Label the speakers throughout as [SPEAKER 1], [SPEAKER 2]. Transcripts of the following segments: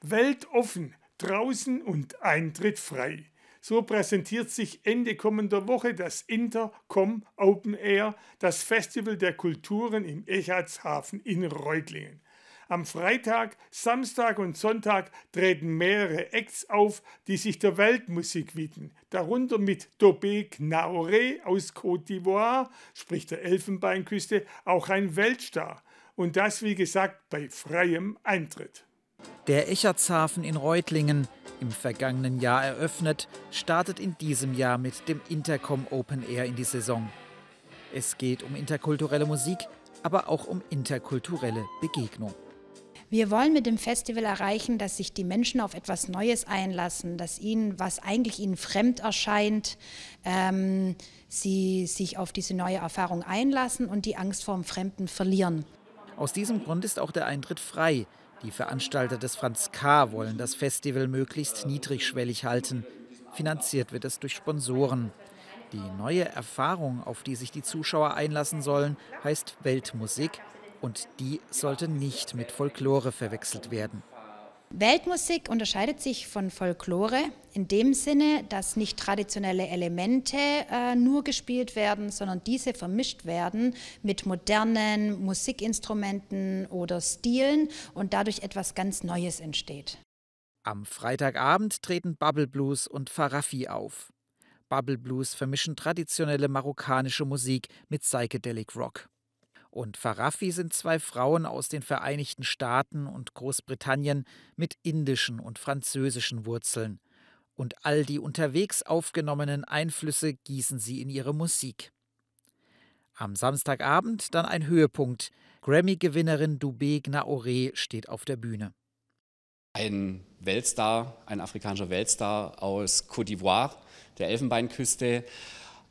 [SPEAKER 1] Weltoffen, draußen und Eintritt frei. So präsentiert sich Ende kommender Woche das Intercom Open Air, das Festival der Kulturen im Echardshafen in Reutlingen. Am Freitag, Samstag und Sonntag treten mehrere Acts auf, die sich der Weltmusik widmen. Darunter mit Dobé Knaore aus Côte d'Ivoire, sprich der Elfenbeinküste, auch ein Weltstar. Und das, wie gesagt, bei freiem Eintritt.
[SPEAKER 2] Der Echertshafen in Reutlingen, im vergangenen Jahr eröffnet, startet in diesem Jahr mit dem Intercom Open Air in die Saison. Es geht um interkulturelle Musik, aber auch um interkulturelle Begegnung.
[SPEAKER 3] Wir wollen mit dem Festival erreichen, dass sich die Menschen auf etwas Neues einlassen, dass ihnen, was eigentlich ihnen fremd erscheint, ähm, sie sich auf diese neue Erfahrung einlassen und die Angst vor dem Fremden verlieren.
[SPEAKER 2] Aus diesem Grund ist auch der Eintritt frei. Die Veranstalter des Franz K. wollen das Festival möglichst niedrigschwellig halten. Finanziert wird es durch Sponsoren. Die neue Erfahrung, auf die sich die Zuschauer einlassen sollen, heißt Weltmusik und die sollte nicht mit Folklore verwechselt werden.
[SPEAKER 3] Weltmusik unterscheidet sich von Folklore in dem Sinne, dass nicht traditionelle Elemente äh, nur gespielt werden, sondern diese vermischt werden mit modernen Musikinstrumenten oder Stilen und dadurch etwas ganz Neues entsteht.
[SPEAKER 2] Am Freitagabend treten Bubble Blues und Farafi auf. Bubble Blues vermischen traditionelle marokkanische Musik mit Psychedelic Rock und Farafi sind zwei Frauen aus den Vereinigten Staaten und Großbritannien mit indischen und französischen Wurzeln. Und all die unterwegs aufgenommenen Einflüsse gießen sie in ihre Musik. Am Samstagabend dann ein Höhepunkt. Grammy-Gewinnerin Dubé Gnaoré steht auf der Bühne.
[SPEAKER 4] Ein Weltstar, ein afrikanischer Weltstar aus Côte d'Ivoire, der Elfenbeinküste,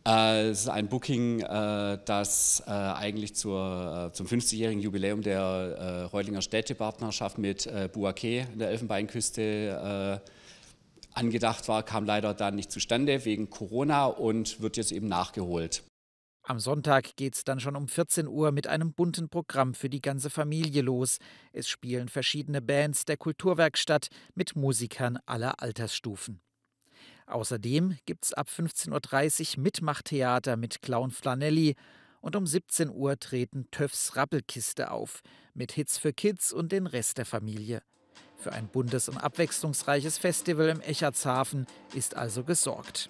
[SPEAKER 4] es ist ein Booking, äh, das äh, eigentlich zur, zum 50-jährigen Jubiläum der Reutlinger Städtepartnerschaft mit Bouaké in der Elfenbeinküste angedacht war, kam leider dann nicht zustande wegen Corona und wird jetzt eben nachgeholt.
[SPEAKER 2] Am Sonntag geht es dann schon um 14 Uhr mit einem bunten Programm für die ganze Familie los. Es spielen verschiedene Bands der Kulturwerkstatt mit Musikern aller Altersstufen. Außerdem gibt es ab 15.30 Uhr Mitmachtheater mit Clown Flanelli und um 17 Uhr treten Töffs Rappelkiste auf mit Hits für Kids und den Rest der Familie. Für ein buntes und abwechslungsreiches Festival im Echertshafen ist also gesorgt.